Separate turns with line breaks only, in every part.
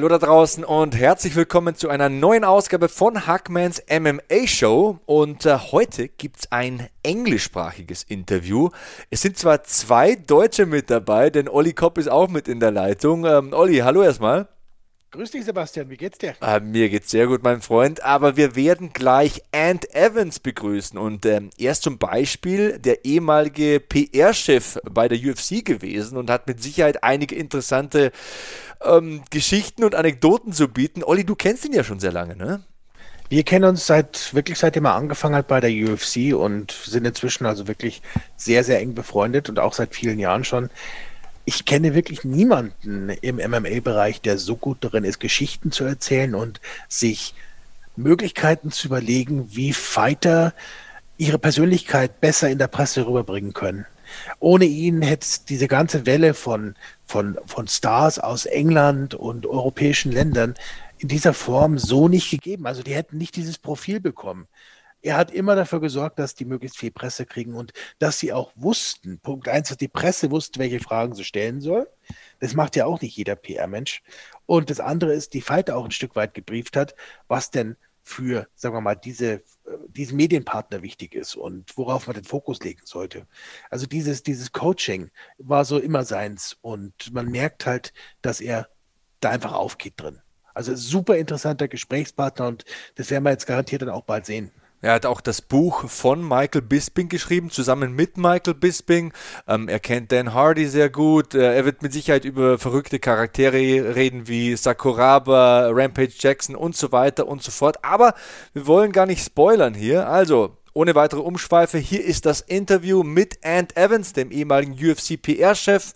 Hallo da draußen und herzlich willkommen zu einer neuen Ausgabe von Hackmans MMA Show. Und äh, heute gibt es ein englischsprachiges Interview. Es sind zwar zwei Deutsche mit dabei, denn Olli Kopp ist auch mit in der Leitung. Ähm, Olli, hallo erstmal.
Grüß dich, Sebastian. Wie geht's dir?
Äh, mir geht's sehr gut, mein Freund. Aber wir werden gleich Ant Evans begrüßen. Und ähm, er ist zum Beispiel der ehemalige PR-Chef bei der UFC gewesen und hat mit Sicherheit einige interessante ähm, Geschichten und Anekdoten zu bieten. Olli, du kennst ihn ja schon sehr lange, ne?
Wir kennen uns seit wirklich seitdem er angefangen hat bei der UFC und sind inzwischen also wirklich sehr, sehr eng befreundet und auch seit vielen Jahren schon. Ich kenne wirklich niemanden im MMA-Bereich, der so gut darin ist, Geschichten zu erzählen und sich Möglichkeiten zu überlegen, wie Fighter ihre Persönlichkeit besser in der Presse rüberbringen können. Ohne ihn hätte es diese ganze Welle von, von, von Stars aus England und europäischen Ländern in dieser Form so nicht gegeben. Also die hätten nicht dieses Profil bekommen. Er hat immer dafür gesorgt, dass die möglichst viel Presse kriegen und dass sie auch wussten, Punkt eins, dass die Presse wusste, welche Fragen sie stellen soll. Das macht ja auch nicht jeder PR-Mensch. Und das andere ist, die Fighter auch ein Stück weit gebrieft hat, was denn für, sagen wir mal, diese, äh, diesen Medienpartner wichtig ist und worauf man den Fokus legen sollte. Also dieses, dieses Coaching war so immer seins und man merkt halt, dass er da einfach aufgeht drin. Also super interessanter Gesprächspartner und das werden wir jetzt garantiert dann auch bald sehen.
Er hat auch das Buch von Michael Bisping geschrieben, zusammen mit Michael Bisping. Ähm, er kennt Dan Hardy sehr gut. Äh, er wird mit Sicherheit über verrückte Charaktere reden wie Sakuraba, Rampage Jackson und so weiter und so fort. Aber wir wollen gar nicht spoilern hier. Also, ohne weitere Umschweife, hier ist das Interview mit Ant Evans, dem ehemaligen UFC PR-Chef,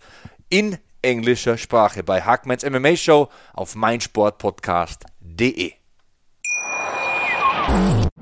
in englischer Sprache bei Hackmans MMA Show auf meinsportpodcast.de.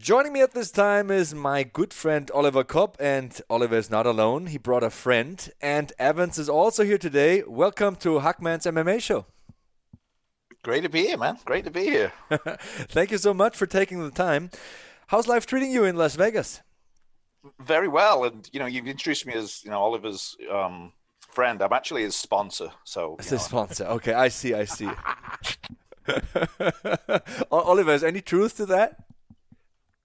Joining me at this time is my good friend Oliver Copp, and Oliver is not alone. He brought a friend, Ant Evans is also here today. Welcome to Hackman's MMA show.
Great to be here, man. Great to be here.
Thank you so much for taking the time. How's life treating you in Las Vegas?
Very well, and you know, you've introduced me as you know Oliver's um, friend. I'm actually his sponsor. So
it's his sponsor. Okay, I see. I see. Oliver, is any truth to that?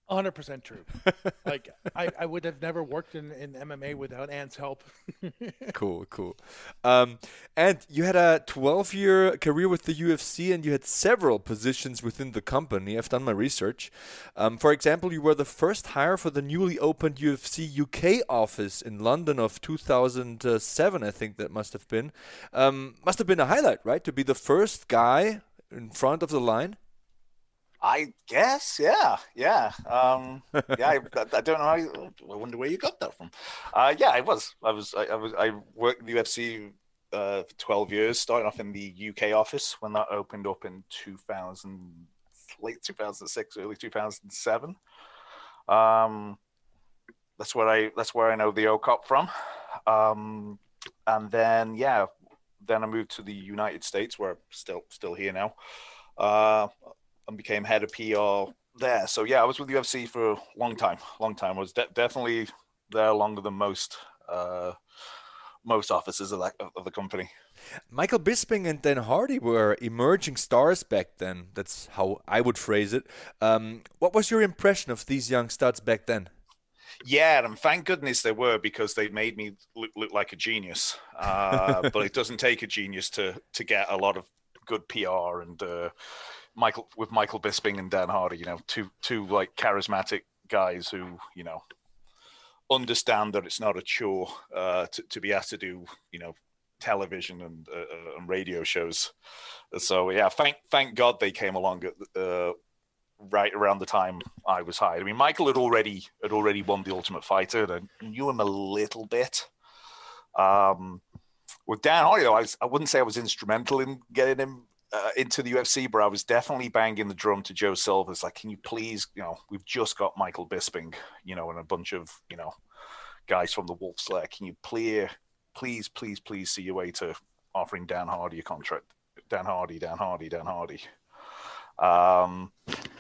100% true. like I, I would have never worked in, in MMA without Ant's help.
cool, cool. Um, and you had a 12 year career with the UFC and you had several positions within the company. I've done my research. Um, for example, you were the first hire for the newly opened UFC UK office in London of 2007, I think that must have been. Um, must have been a highlight, right? To be the first guy in front of the line.
I guess, yeah, yeah, um, yeah. I, I, don't know how. You, I wonder where you got that from. Uh, yeah, I was. I was. I, I was. I worked in the UFC uh, for twelve years, starting off in the UK office when that opened up in two thousand, late two thousand six, early two thousand seven. Um, that's where I. That's where I know the OCOP from. Um, and then yeah, then I moved to the United States, where I'm still still here now. Uh, and became head of PR there. So yeah, I was with UFC for a long time, long time. I was de- definitely there longer than most uh, most offices of that of the company.
Michael Bisping and Dan Hardy were emerging stars back then. That's how I would phrase it. Um, what was your impression of these young studs back then?
Yeah, and thank goodness they were because they made me look, look like a genius. Uh, but it doesn't take a genius to to get a lot of good PR and uh, Michael with Michael Bisping and Dan Hardy. You know, two two like charismatic guys who you know understand that it's not a chore uh, to, to be asked to do you know television and, uh, and radio shows. So yeah, thank thank God they came along at uh, right around the time I was hired. I mean, Michael had already had already won the Ultimate Fighter, and I knew him a little bit. Um, with Dan Hardy, though, I, was, I wouldn't say I was instrumental in getting him uh, into the UFC, but I was definitely banging the drum to Joe Silva. It's like, can you please, you know, we've just got Michael Bisping, you know, and a bunch of, you know, guys from the Wolfslair. Can you please, please, please, please see your way to offering Dan Hardy a contract? Dan Hardy, Dan Hardy, Dan Hardy. Um,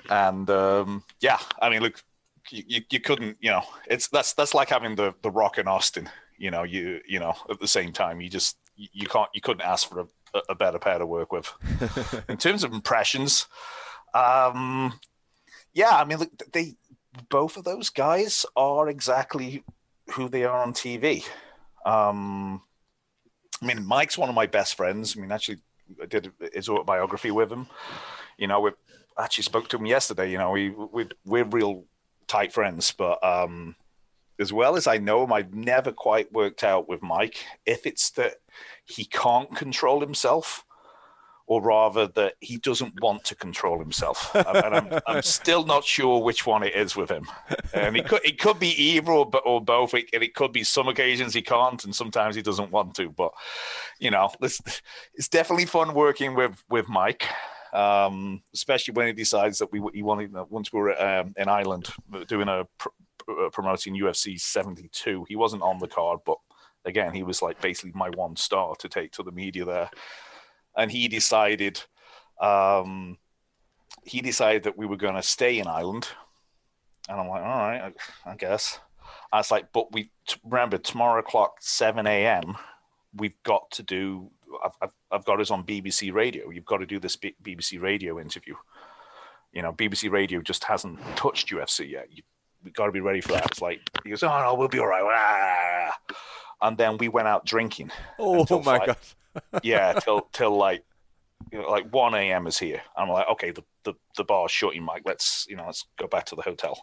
and um, yeah, I mean, look, you, you couldn't, you know, it's that's that's like having the the Rock and Austin. You know, you you know, at the same time, you just you can't you couldn't ask for a, a better pair to work with. In terms of impressions, um, yeah, I mean, look, they both of those guys are exactly who they are on TV. Um, I mean, Mike's one of my best friends. I mean, actually, I did his autobiography with him. You know, we actually spoke to him yesterday. You know, we, we we're real tight friends, but um, as well as I know him, I've never quite worked out with Mike if it's that he can't control himself or rather that he doesn't want to control himself. and I'm, I'm, still not sure which one it is with him. And it could it could be either or, or both. It, and it could be some occasions he can't, and sometimes he doesn't want to. But you know, it's, it's definitely fun working with with Mike. Um, especially when he decides that we he wanted once we were um, in Ireland doing a promoting UFC 72. He wasn't on the card, but again, he was like basically my one star to take to the media there. And he decided, um, he decided that we were going to stay in Ireland. And I'm like, all right, I, I guess. I was like, but we remember tomorrow o'clock, 7 a.m. We've got to do. I've, I've, I've got us on BBC Radio. You've got to do this BBC Radio interview. You know, BBC Radio just hasn't touched UFC yet. You, we got to be ready for that. It's like he goes, oh no, we'll be all right. And then we went out drinking.
Oh my
god! yeah, till till like you know, like one a.m. is here. I'm like, okay, the, the the bar's shutting, Mike. Let's you know, let's go back to the hotel.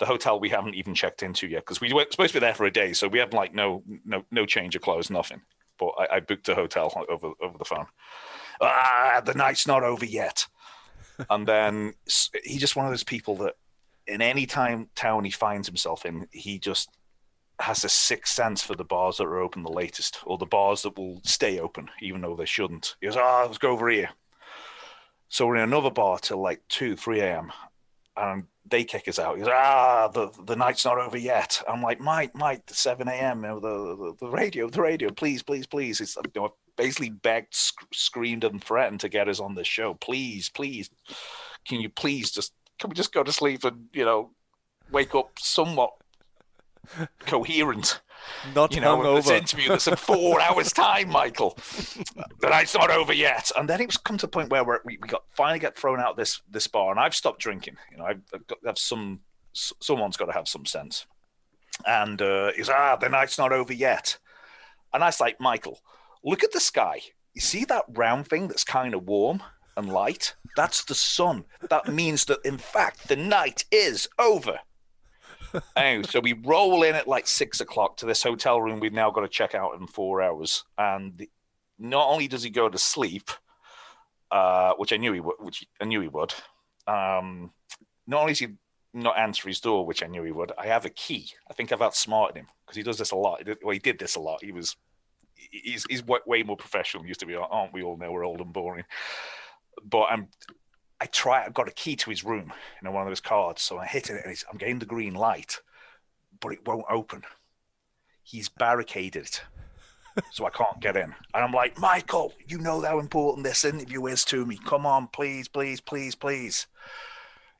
The hotel we haven't even checked into yet because we were supposed to be there for a day, so we have like no no no change of clothes, nothing. But I, I booked a hotel over over the phone. Ah, the night's not over yet. and then he's just one of those people that in any time town he finds himself in, he just has a sixth sense for the bars that are open the latest, or the bars that will stay open even though they shouldn't. He goes, "Ah, oh, let's go over here." So we're in another bar till like two, three a.m. and they kick us out. He goes, "Ah, the the night's not over yet." I'm like, "Mike, Mike, the seven a.m. The, the, the radio, the radio, please, please, please." It's you know, basically begged, sc- screamed, and threatened to get us on this show. Please, please, can you please just can we just go to sleep and you know wake up somewhat coherent?
Not
you know,
hungover.
this interview that's in four hours' time, Michael. the night's not over yet. And then it was come to a point where we, we got finally get thrown out this this bar, and I've stopped drinking. You know, I've, I've got have some. Someone's got to have some sense. And uh, he's ah, the night's not over yet. And I was like, Michael, look at the sky. You see that round thing that's kind of warm? And light. That's the sun. That means that, in fact, the night is over. anyway, so we roll in at like six o'clock to this hotel room. We've now got to check out in four hours. And not only does he go to sleep, uh, which I knew he would, which I knew he would. Um, not only is he not answer his door, which I knew he would. I have a key. I think I've outsmarted him because he does this a lot. Well, he did this a lot. He was he's he's way more professional. Used to be, aren't we all know we're old and boring but I'm I try. I've got a key to his room, you know, one of those cards. So I hit it, and I'm getting the green light, but it won't open. He's barricaded it, so I can't get in. And I'm like, Michael, you know how important this interview is to me. Come on, please, please, please, please.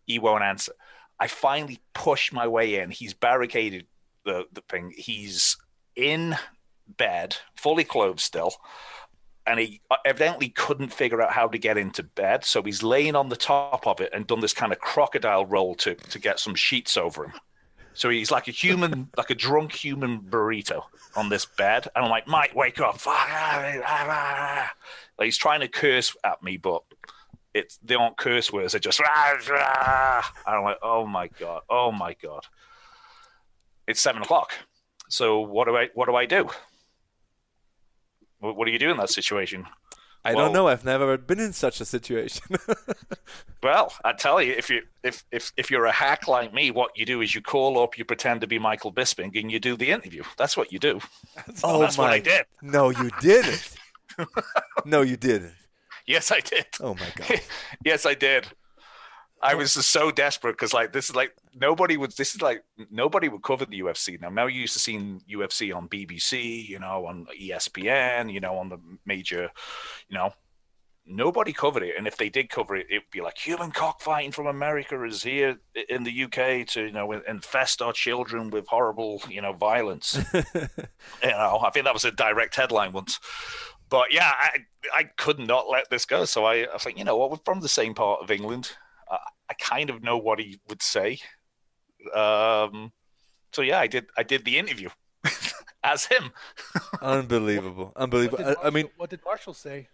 He won't answer. I finally push my way in. He's barricaded the the thing. He's in bed, fully clothed still and he evidently couldn't figure out how to get into bed. So he's laying on the top of it and done this kind of crocodile roll to to get some sheets over him. So he's like a human, like a drunk human burrito on this bed. And I'm like, Mike, wake up. Like he's trying to curse at me, but it's they aren't curse words. They're just. And I'm like, oh my God. Oh my God. It's seven o'clock. So what do I what do I do? What, what do you do in that situation?
I
Well-
don't know. I've never been in such a situation.
Well, I tell you, if you if if if you're a hack like me, what you do is you call up, you pretend to be Michael Bisping, and you do the interview. That's what you do.
oh
that's
my!
what I did.
No, you didn't. no, you didn't.
Yes, I did.
Oh my god!
yes, I did. I was just so desperate because like this is like nobody would. This is like nobody would cover the UFC now. Now you're used to seeing UFC on BBC, you know, on ESPN, you know, on the major, you know. Nobody covered it, and if they did cover it, it'd be like human cockfighting from America is here in the UK to you know infest our children with horrible you know violence. you know, I think that was a direct headline once. But yeah, I I could not let this go. So I, I was like, you know what, we're from the same part of England. I, I kind of know what he would say. Um, so yeah, I did I did the interview as him.
Unbelievable! Unbelievable!
What did
I, I mean,
what did Marshall say?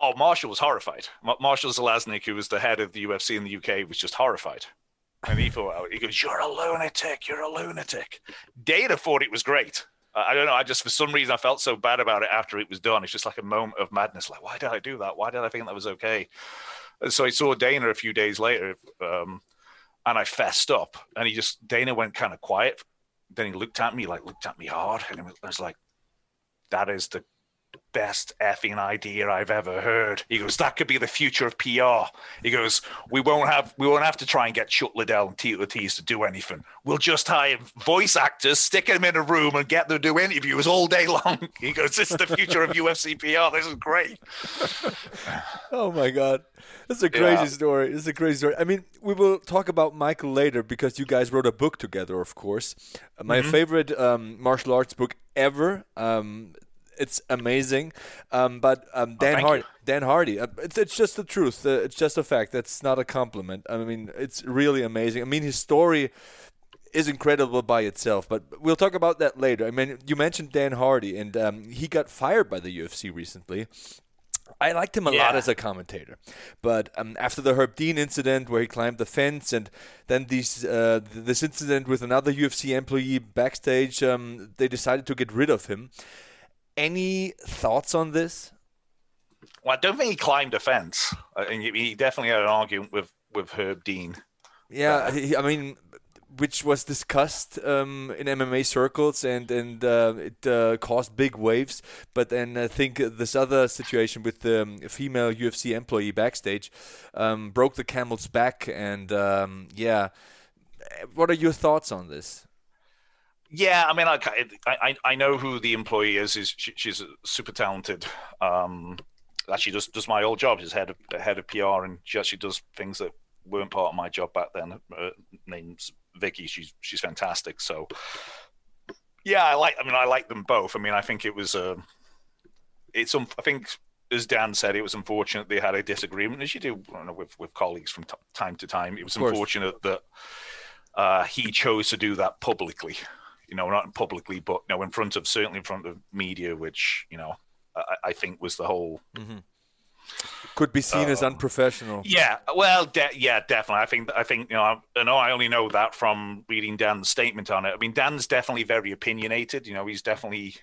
Oh, Marshall was horrified. Marshall Zelaznik, who was the head of the UFC in the UK, was just horrified. And he thought, he goes, "You're a lunatic. You're a lunatic." Dana thought it was great. Uh, I don't know. I just, for some reason, I felt so bad about it after it was done. It's just like a moment of madness. Like, why did I do that? Why did I think that was okay? So I saw Dana a few days later, um, and I fessed up. And he just, Dana went kind of quiet. Then he looked at me, like looked at me hard, and I was like, "That is the best effing idea I've ever heard. He goes, that could be the future of PR. He goes, we won't have we won't have to try and get Chuck Liddell and Tito Ortiz to do anything. We'll just hire voice actors, stick them in a room, and get them to do interviews all day long. He goes, this is the future of UFC PR. This is great.
oh my god, this is a crazy
Yeah.
story. This is a crazy story. I mean, we will talk about Michael later because you guys wrote a book together, of course. My
Mm-hmm.
favorite um, martial arts book ever. Um, it's amazing. Um, but um, Dan
Oh,
Hardy. Dan Hardy, uh, it's it's just the truth. Uh, it's just a fact. That's not a compliment. I mean, it's really amazing. I mean, his story is incredible by itself, but we'll talk about that later. I mean, you mentioned Dan Hardy, and um, he got fired by the UFC recently. I liked him a lot as a commentator, but um, after the Herb Dean incident where he climbed the fence, and then these uh, this incident with another UFC employee backstage, um, they decided to get rid of him. Any thoughts on this?
Well, I don't think he climbed a fence. I he- he definitely had an argument with with Herb Dean.
Yeah, he, I mean, which was discussed um, in MMA circles, and and uh, it uh, caused big waves. But then I think this other situation with the um, female UFC employee backstage um, broke the camel's back, and um, yeah. What are your thoughts on this?
Yeah, I mean, I, I, I know who the employee is. is she, she's super talented. Um, actually, does does my old job. She's head of head of PR, and she actually does things that weren't part of my job back then. Uh, name's Vicky. She's she's fantastic. So, yeah, I like. I mean, I like them both. I mean, I think it was. Uh, it's. Um, I think. As Dan said, it was unfortunate they had a disagreement, as you do know, with with colleagues from t- time to time. It was unfortunate that uh, he chose to do that publicly. You know, not publicly, but you know, in front of certainly in front of media, which you know, I, I think was the whole.
Could be seen as unprofessional.
Yeah, well, de- yeah, definitely. I think I think you know, I, I know I only know that from reading Dan's statement on it. I mean, Dan's definitely very opinionated. You know, he's definitely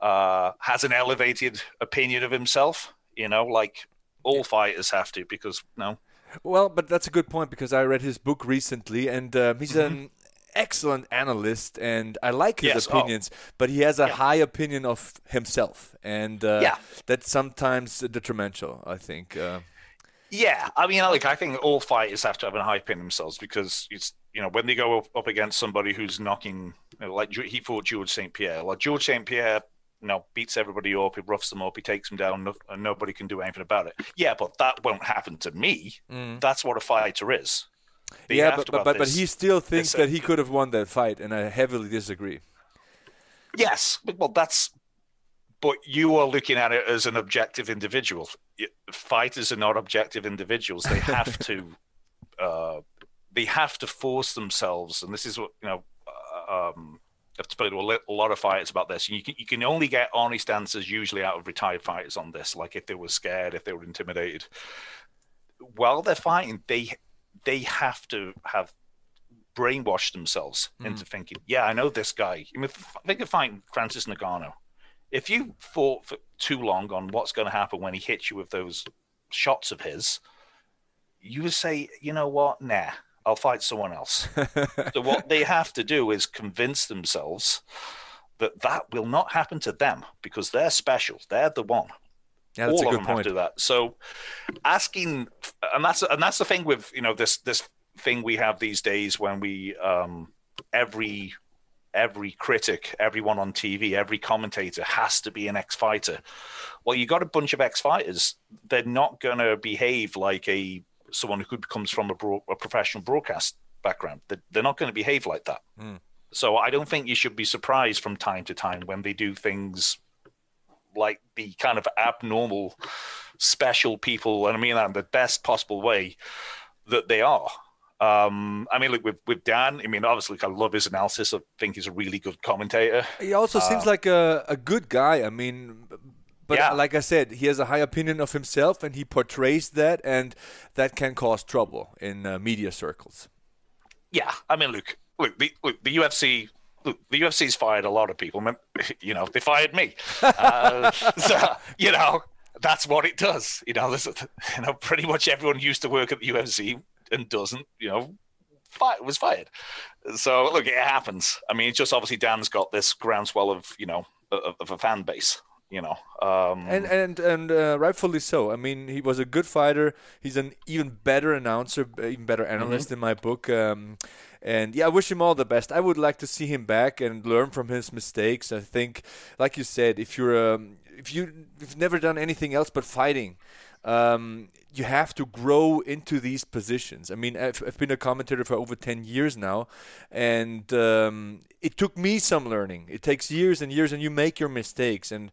uh, has an elevated opinion of himself. You know, like all fighters have to, because you no,
Well, but that's a good point because I read his book recently, and um, he's an excellent analyst, and I like his.
Yes, oh.
opinions. But he has a
Yeah.
high opinion of himself, and uh,
Yeah.
that's sometimes detrimental. I think. Uh,
Yeah, I mean, like I think all fighters have to have a high pin themselves because it's you know when they go up, up against somebody who's knocking you know, like he fought George St Pierre. Like George St Pierre, you know, beats everybody up, he roughs them up, he takes them down, and nobody can do anything about it. Yeah, but that won't happen to me. That's what a fighter is.
Yeah, but but, but,
this-
he still thinks
this,
that he could have won that fight, and I heavily disagree.
Yes, but- well, that's but you are looking at it as an objective individual. Fighters are not objective individuals. They have to, uh, they have to force themselves, and this is what you know. Um, I've spoken to a lot of fighters about this. You can you can only get honest answers usually out of retired fighters on this. Like if they were scared, if they were intimidated, while they're fighting, they they have to have brainwashed themselves mm. into thinking, yeah, I know this guy. I mean, think of fighting Francis Ngannou if you fought for too long on what's going to happen when he hits you with those shots of his, you would say, you know what, nah, I'll fight someone else. so what they have to do is convince themselves that that will not happen to them because they're special. They're the one.
Yeah, that's
All
a good
of them
point.
have to do that. So asking, and that's and that's the thing with you know this this thing we have these days when we um every every critic, everyone on TV, every commentator has to be an ex fighter. Well, you got a bunch of ex fighters. They're not going to behave like a someone who comes from a, bro- a professional broadcast background. They're, they're not going to behave like that.
Mm.
So I don't think you should be surprised from time to time when they do things like the kind of abnormal, special people, and I mean that in the best possible way that they are. Um, I mean, look with with Dan. I mean, obviously, I love his analysis. I think he's a really good commentator.
He also seems
Uh,
like a, a good guy. I mean, but
Yeah.
like I said, he has a high opinion of himself, and he portrays that, and that can cause trouble in uh, media circles.
Yeah, I mean, look, look, the, look, the UFC. Look, the UFC's fired a lot of people. You know, they fired me. Uh, so, you know, that's what it does. You know, a- you know, pretty much everyone used to work at the UFC and doesn't. You know, fi- was fired. So look, it happens. I mean, it's just obviously Dan's got this groundswell of you know of, of a fan base. You know, um,
And and and uh, rightfully so. I mean, he was a good fighter. He's an even better announcer, even better analyst in my book. Um, and yeah, I wish him all the best. I would like to see him back and learn from his mistakes. I think, like you said, if you're um, if you, you've never done anything else but fighting, um, you have to grow into these positions. I mean, I've, I've been a commentator for over 10 years now, and um, it took me some learning. It takes years and years, and you make your mistakes. And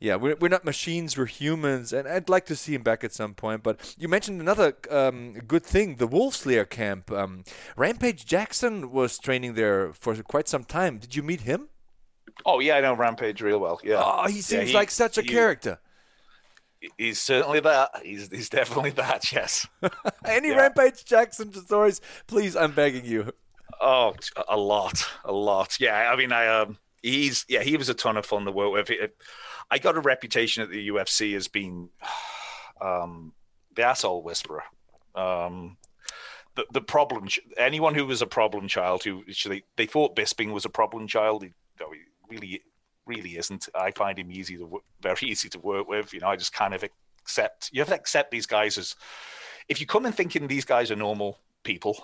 yeah, we're, we're not machines, we're humans, and I'd like to see him back at some point. But you mentioned another um, good thing the Wolfslair camp. Um, Rampage Jackson was training there for quite some time. Did you meet him?
oh yeah, I know Rampage real well. Yeah,
Oh, he
Yeah,
seems like such a
he-
character.
He's certainly that. He's he's definitely that. Yes.
Any
Yeah.
Rampage Jackson stories, please, I'm begging you.
Oh, a lot, a lot. Yeah, I mean, I um, he's yeah, he was a ton of fun to work with. It- I got a reputation at the UFC as being um, the asshole whisperer. Um, the the problem. Anyone who was a problem child, who actually they thought Bisping was a problem child, he, no, he really really isn't. I find him easy to very easy to work with. You know, I just kind of accept. You have to accept these guys as if you come in thinking these guys are normal people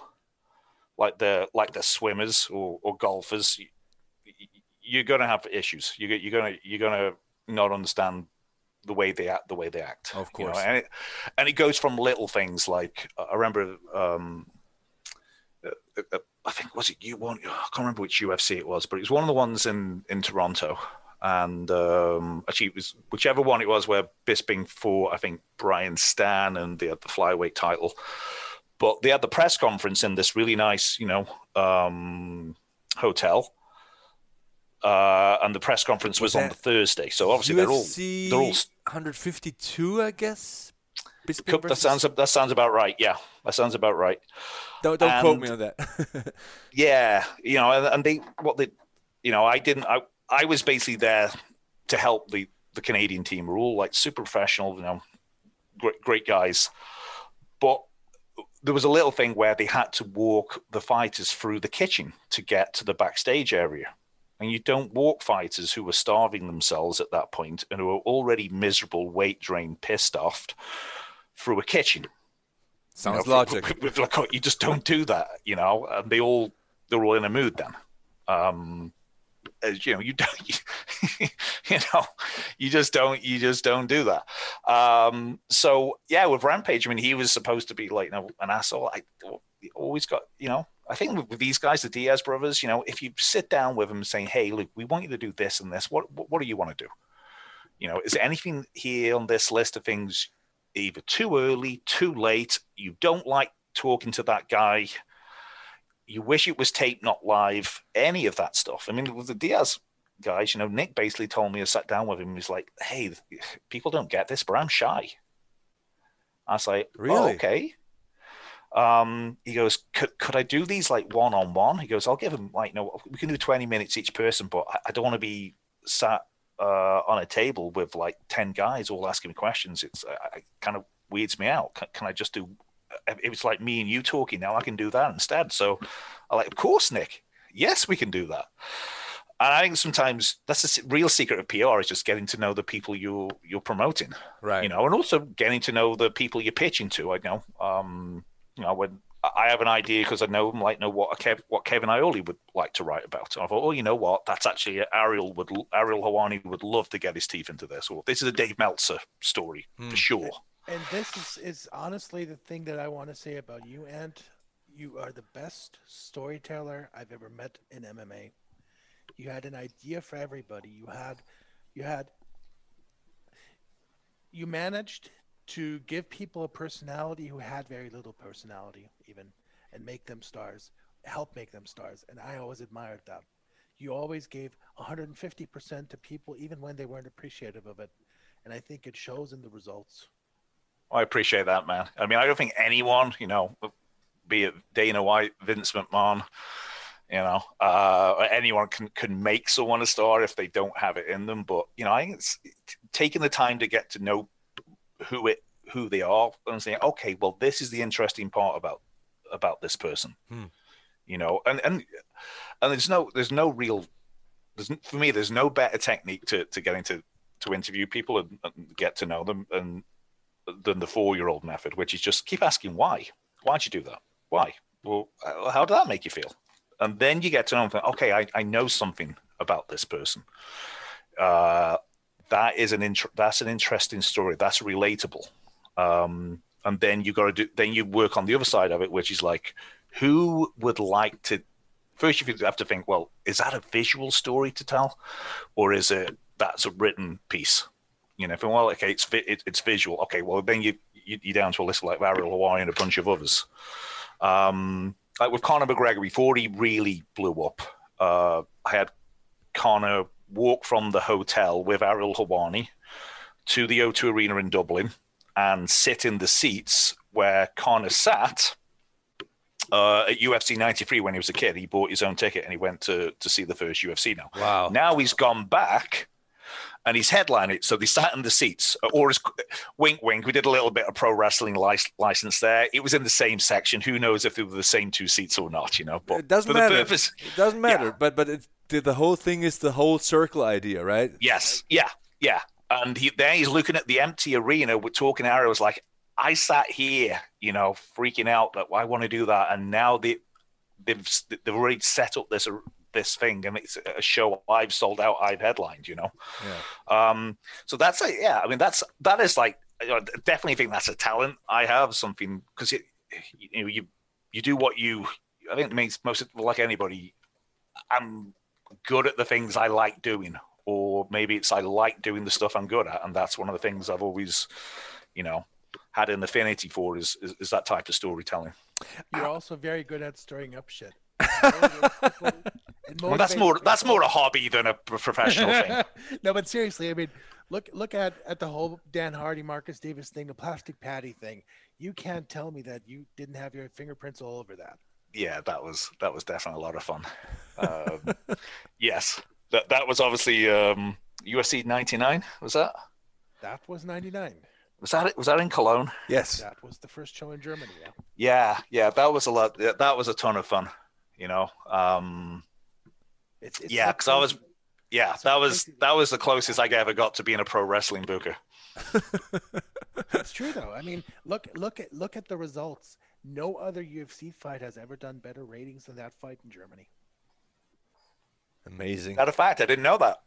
like the like the swimmers or, or golfers, you, you're going to have issues. You, you're going to you're going to not understand the way they act. The way they act,
Of
you know,
course.
and it and it goes from little things like I remember. Um, uh, uh, I think was it you one? I can't remember which UFC it was, but it was one of the ones in in Toronto, and um, actually it was whichever one it was where Bisping fought. I think Brian Stann, and they had the flyweight title but they had the press conference in this really nice, you know, um, hotel. Uh, and the press conference was,
Was
on the Thursday, so obviously they're all they're all
152, I guess.
That sounds that sounds about right. Yeah, that sounds about right.
Don't, don't quote me on that.
Yeah, you know, and, and they what they, you know, I didn't. I I was basically there to help the the Canadian team. We're all like super professional, you know, great great guys, but there was a little thing where they had to walk the fighters through the kitchen to get to the backstage area. And you don't walk fighters who are starving themselves at that point and who are already miserable, weight drained, pissed off through a kitchen.
Sounds
You know,
logic.
With, with you just don't do that, you know. And they all they're all in a mood then. Um, as you know, you don't, you, you know, you just don't, you just don't do that. Um, so yeah, with Rampage, I mean, he was supposed to be like, you know, an asshole. I always got, you know, I think with, with these guys, the Diaz brothers, you know, if you sit down with them saying, "Hey, look, we want you to do this and this. What what, what do you want to do?" You know, is there anything here on this list of things either too early, too late? You don't like talking to that guy. You wish it was tape, not live. Any of that stuff. I mean, with the Diaz guys, you know, Nick basically told me I sat down with him. He's like, "Hey, people don't get this, but I'm shy." I was like,
Really?
"Oh, okay." Um, he goes, could, could I do these like one on one? He goes, I'll give him like, no, we can do 20 minutes each person, but I, I don't want to be sat uh, on a table with like 10 guys all asking me questions. It's uh, it kind of weirds me out. Can, can I just do, it was like me and you talking now, I can do that instead. So I like, of course, Nick. Yes, we can do that. And I think sometimes that's the real secret of PR is just getting to know the people you're you're promoting
Right.
you know, and also getting to know the people you're pitching to. I know, um, you know, when I have an idea because I know them, like know what a Kev, what Kevin Iole would like to write about. And I thought, oh, you know what, that's actually Ariel would Ariel Helwani would love to get his teeth into this. Or this is a Dave Meltzer story for hmm. sure.
And this is, is honestly the thing that I want to say about you, Ant. You are the best storyteller I've ever met in MMA. You had an idea for everybody. You had, you had, you managed to give people a personality who had very little personality, even, and make them stars, help make them stars. And I always admired that. You always gave 150% to people, even when they weren't appreciative of it. And I think it shows in the results.
I appreciate that, man. I mean, I don't think anyone, you know, be it Dana White, Vince McMahon, you know, uh, anyone can can make someone a star if they don't have it in them. But you know, I think it's taking the time to get to know who it who they are and saying, okay, well, this is the interesting part about about this person.
Hmm.
You know, and and and there's no there's no real there's for me there's no better technique to to getting to to interview people and, and get to know them and than the four year old method, which is just keep asking why. Why'd you do that? Why? Well, uh, how did that make you feel? And then you get to know them. Okay, I, I know something about this person. Uh, that is an int- that's an interesting story. That's relatable. Um, and then you got to do. Then you work on the other side of it, which is like, who would like to? First, you have to think. Well, is that a visual story to tell, or is it that's a written piece? You know, if well, okay, it's it, it's visual. Okay, well then you, you you're down to a list like Ariel Helwani and a bunch of others. Um, like with Conor McGregor, before he really blew up, uh, I had Conor walk from the hotel with Ariel Helwani to the O2 Arena in Dublin and sit in the seats where Conor sat uh, at UFC 93 when he was a kid. He bought his own ticket and he went to, to see the first UFC now.
Wow.
Now he's gone back and he's headlined it. So they sat in the seats, or as wink, wink. We did a little bit of pro wrestling lic- license there. It was in the same section. Who knows if they were the same two seats or not? You know, but
it doesn't matter.
purpose-
it doesn't matter.
Yeah.
But but it, the, the whole thing is the whole circle idea, right?
Yes, yeah, yeah. And he, there he's looking at the empty arena. We're talking arrows like I sat here, you know, freaking out that I want to do that, and now they they've they've already set up this this thing, and it's a show I've sold out, I've headlined, you know.
Yeah.
Um, so that's like, yeah, I mean, that's that is like, you know, definitely think that's a talent I have something because you know you you do what you. I think it makes most of, like anybody. I'm good at the things I like doing, or maybe it's I like doing the stuff I'm good at, and that's one of the things I've always, you know, had an affinity for is is, is that type of storytelling.
You're also very good at stirring up shit.
Well, that's more that's more a hobby than a professional thing.
no, but seriously, I mean, look look at at the whole Dan Hardy, Marcus Davis thing, the plastic Paddy thing. You can't tell me that you didn't have your fingerprints all over that.
yeah, that was that was definitely a lot of fun. Um, yes, that that was obviously um, UFC '99. Was that
That was '99.
was that it? Was that in Cologne?
Yes.
That was the first show in Germany. Yeah.
Yeah, yeah, that was a lot. yeah, That was a ton of fun. You know, um,
It's, it's
yeah, because I was, yeah, that was that was the closest I ever got to being a pro wrestling booker.
It's true though. I mean, look look at look at the results. No other UFC fight has ever done better ratings than that fight in Germany.
Amazing.
Matter a fact, I didn't know that.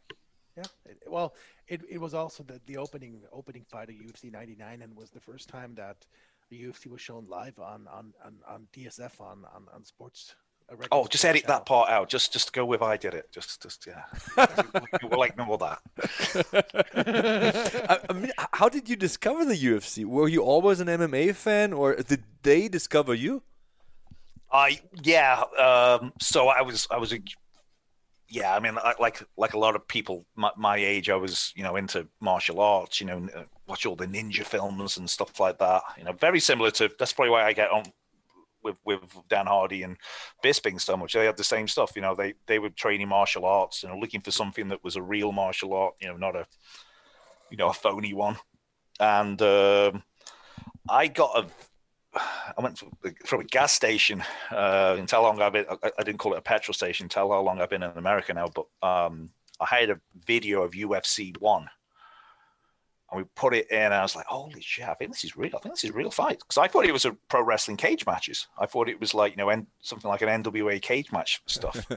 Yeah. It, well, it, it was also the, the opening opening fight of UFC 99 and was the first time that the UFC was shown live on on, on, on DSF on, on, on sports a regular
Oh, just edit
channel.
that part out. Just just go with I did it. Just just yeah. we'll ignore that.
I, I mean, how did you discover the UFC? Were you always an MMA fan, or did they discover you?
I yeah. Um, so I was I was a yeah. I mean, I, like like a lot of people my, my age, I was you know into martial arts. You know, uh, watch all the ninja films and stuff like that. You know, very similar to that's probably why I get on with with Dan Hardy and Bisping so much. They had the same stuff. You know, they they were training martial arts. You know, looking for something that was a real martial art. You know, not a you know a phony one. And um, I got a I went from, a gas station. Uh, tell how long I've been. I, I didn't call it a petrol station. Tell how long I've been in America now. But um, I had a video of UFC one, and we put it in. And I was like, "Holy shit! I think this is real. I think this is a real fight." Because I thought it was a pro wrestling cage matches. I thought it was like you know something like an NWA cage match stuff. uh,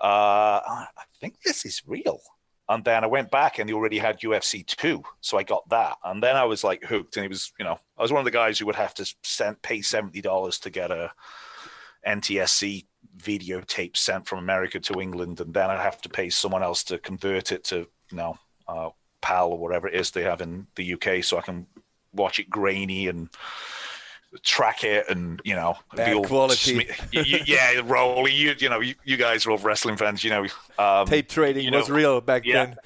I think this is real. And then I went back and they already had UFC two, so I got that. And then I was like hooked. And it was, you know, I was one of the guys who would have to send pay seventy dollars to get a NTSC videotape sent from America to England, and then I'd have to pay someone else to convert it to, you know, uh, PAL or whatever it is they have in the UK, so I can watch it grainy and track it and you know
Bad quality.
smi- y- y- yeah rolling you you know you, you guys are all wrestling fans you know um
Tape trading
you know,
was real back
yeah.
then.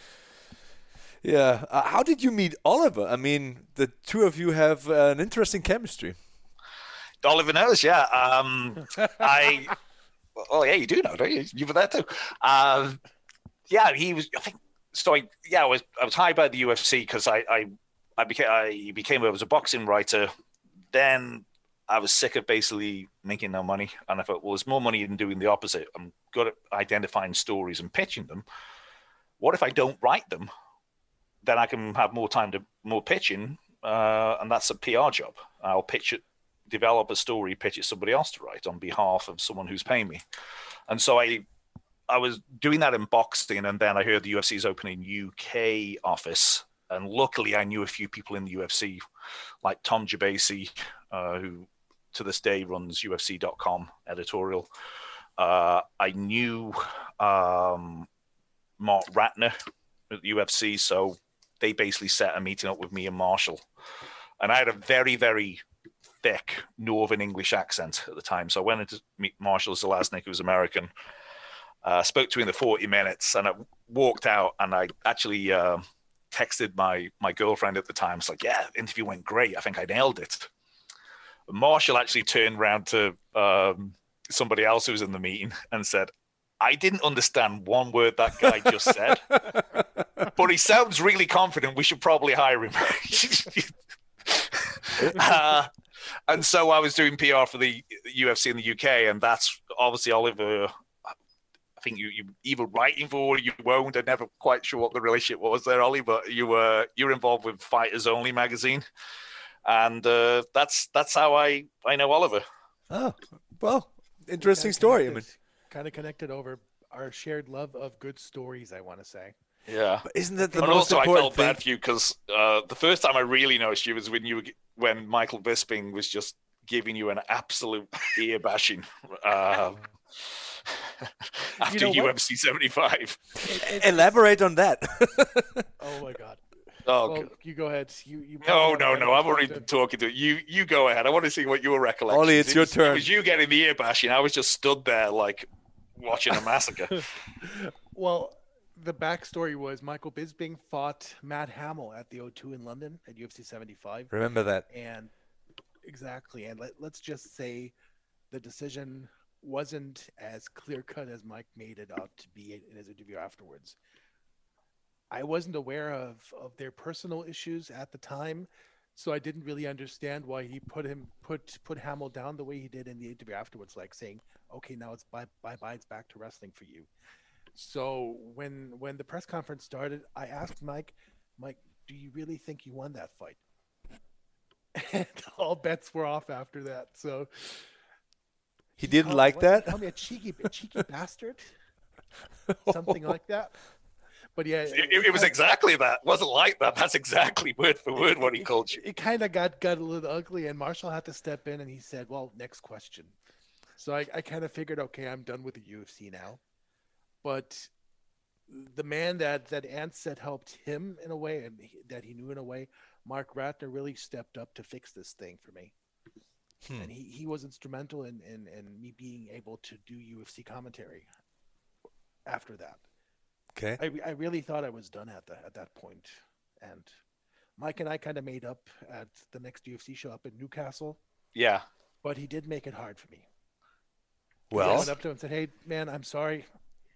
Yeah. Uh, how did you meet Oliver? I mean, the two of you have uh, an interesting chemistry.
Oliver knows, yeah. Um, I, oh yeah, you do know, don't you? You were there too. Um, yeah, he was. I think so. I, yeah, I was. I was hired by the UFC because I, I, I became. I became. I was a boxing writer. Then I was sick of basically making no money, and I thought, well, there's more money in doing the opposite. I'm good at identifying stories and pitching them. What if I don't write them? Then I can have more time to more pitching, uh, and that's a PR job. I'll pitch it develop a story, pitch it somebody else to write on behalf of someone who's paying me. And so I I was doing that in boxing and then I heard the UFC's opening UK office. And luckily I knew a few people in the UFC, like Tom Gerbasi, uh, who to this day runs UFC.com editorial. Uh, I knew um, Marc Ratner at the UFC, so they basically set a meeting up with me and Marshall. And I had a very, very thick Northern English accent at the time. So I went in to meet Marshall Zelaznik, who was American. Uh, spoke to him in the 40 minutes and I walked out and I actually uh, texted my, my girlfriend at the time. It's like, yeah, interview went great. I think I nailed it. Marshall actually turned around to um, somebody else who was in the meeting and said, I didn't understand one word that guy just said, but he sounds really confident. We should probably hire him. uh, and so I was doing PR for the UFC in the UK, and that's obviously Oliver. I think you you either writing for or you won't. I'm never quite sure what the relationship was there, Ollie, but you were you're involved with Fighters Only magazine, and uh, that's that's how I I know Oliver.
Oh, well, interesting story. I mean,
kind of connected over our shared love of good stories. I want to say.
Yeah.
but isn't that the
and
most
also, I felt
thing?
bad for you because uh, the first time I really noticed you was when you were, when Michael Bisping was just giving you an absolute ear bashing uh, after
know what?
UFC 75.
Elaborate on that.
Oh my god.
Oh,
well, you go ahead. You, you
no, no, no! I've already been talking to you. You go ahead. I want to see what your recollection.
Ollie, it's your
It
turn.
was you getting the ear bashing. I was just stood there like watching a massacre.
Well, the backstory was Michael Bisping fought Matt Hamill at the O2 in London at UFC 75.
Remember that.
And exactly. And let, let's just say the decision wasn't as clear cut as Mike made it out to be in his interview afterwards. I wasn't aware of, of their personal issues at the time, so I didn't really understand why he put him put put Hamill down the way he did in the interview afterwards, like saying, "Okay, now it's bye bye bye, it's back to wrestling for you." So when when the press conference started, I asked Mike, Mike, do you really think you won that fight? And all bets were off after that. So
He didn't
called-
like
what
that?
Call me a cheeky, a cheeky bastard, something like that. But yeah,
It, it- it was exactly that. It wasn't like that. That's exactly word for word what he called you.
It kind of got got a little ugly, and Marshall had to step in, and he said, "Well, next question." So I, I kind of figured, okay, I'm done with the UFC now. But the man that that Ansett helped him in a way, and he, that he knew in a way, Marc Ratner really stepped up to fix this thing for me.
Hmm.
And he, he was instrumental in, in, in me being able to do UFC commentary after that.
Okay.
I, I really thought I was done at, the, at that point. And Mike and I kind of made up at the next UFC show up in Newcastle,
Yeah.
but he did make it hard for me. Well, I
Well,
went up to him and said, "Hey, man, I'm sorry.